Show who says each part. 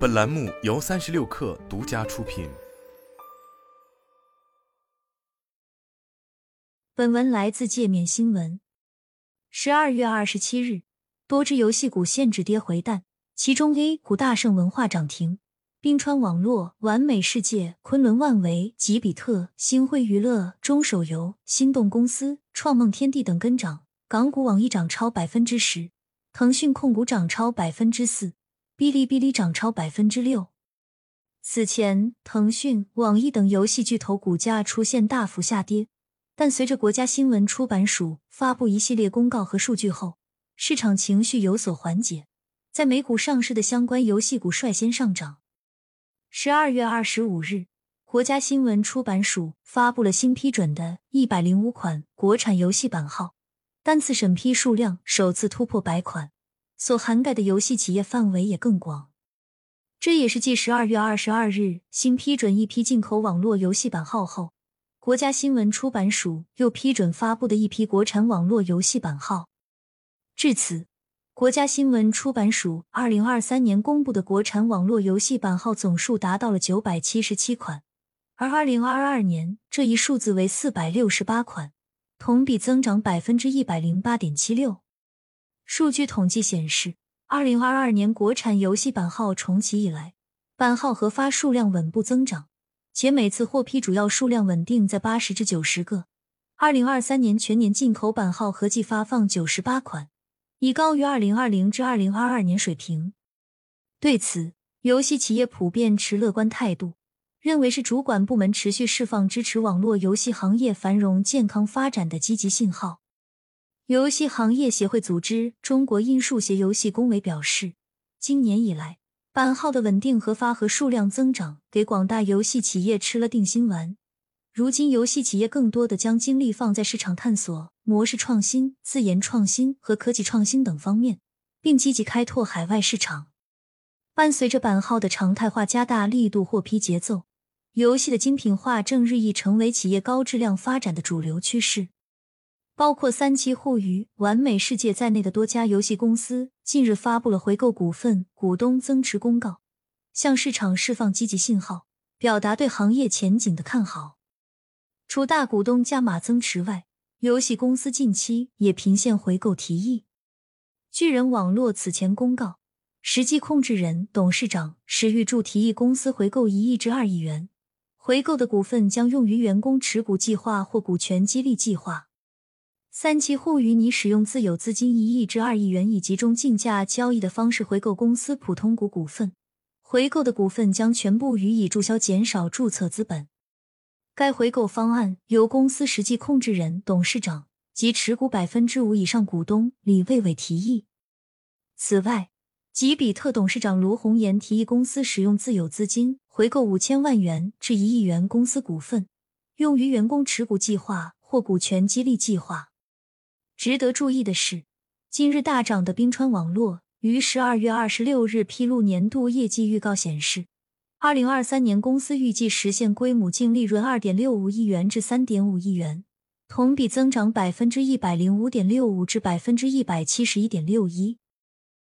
Speaker 1: 本栏目由三十六氪独家出品。
Speaker 2: 本文来自界面新闻。十二月二十七日，多只游戏股限制跌回弹，其中 A 股大圣文化涨停，冰川网络、完美世界、昆仑万维、吉比特、星辉娱乐、中手游、心动公司、创梦天地等跟涨，港股网易涨超百分之十，腾讯控股涨超百分之四。哔哩哔哩涨超百分之六。此前，腾讯、网易等游戏巨头股价出现大幅下跌，但随着国家新闻出版署发布一系列公告和数据后，市场情绪有所缓解。在美股上市的相关游戏股率先上涨。十二月二十五日，国家新闻出版署发布了新批准的一百零五款国产游戏版号，单次审批数量首次突破百款。所涵盖的游戏企业范围也更广，这也是继十二月二十二日新批准一批进口网络游戏版号后，国家新闻出版署又批准发布的一批国产网络游戏版号。至此，国家新闻出版署二零二三年公布的国产网络游戏版号总数达到了九百七十七款，而二零二二年这一数字为四百六十八款，同比增长百分之一百零八点七六。数据统计显示，二零二二年国产游戏版号重启以来，版号核发数量稳步增长，且每次获批主要数量稳定在八十至九十个。二零二三年全年进口版号合计发放九十八款，已高于二零二零至二零二二年水平。对此，游戏企业普遍持乐观态度，认为是主管部门持续释放支持网络游戏行业繁荣健康发展的积极信号。游戏行业协会组织中国音数协游戏工委表示，今年以来，版号的稳定和发和数量增长，给广大游戏企业吃了定心丸。如今，游戏企业更多的将精力放在市场探索、模式创新、自研创新和科技创新等方面，并积极开拓海外市场。伴随着版号的常态化加大力度获批节奏，游戏的精品化正日益成为企业高质量发展的主流趋势。包括三七互娱、完美世界在内的多家游戏公司近日发布了回购股份、股东增持公告，向市场释放积极信号，表达对行业前景的看好。除大股东加码增持外，游戏公司近期也频现回购提议。巨人网络此前公告，实际控制人、董事长石玉柱提议公司回购一亿至二亿元，回购的股份将用于员工持股计划或股权激励计划。三七互娱拟使用自有资金一亿至二亿元，以集中竞价交易的方式回购公司普通股股份，回购的股份将全部予以注销，减少注册资本。该回购方案由公司实际控制人、董事长及持股百分之五以上股东李卫伟提议。此外，吉比特董事长卢红岩提议公司使用自有资金回购五千万元至一亿元公司股份，用于员工持股计划或股权激励计划。值得注意的是，今日大涨的冰川网络于十二月二十六日披露年度业绩预告，显示，二零二三年公司预计实现规模净利润二点六五亿元至三点五亿元，同比增长百分之一百零五点六五至百分之一百七十一点六一。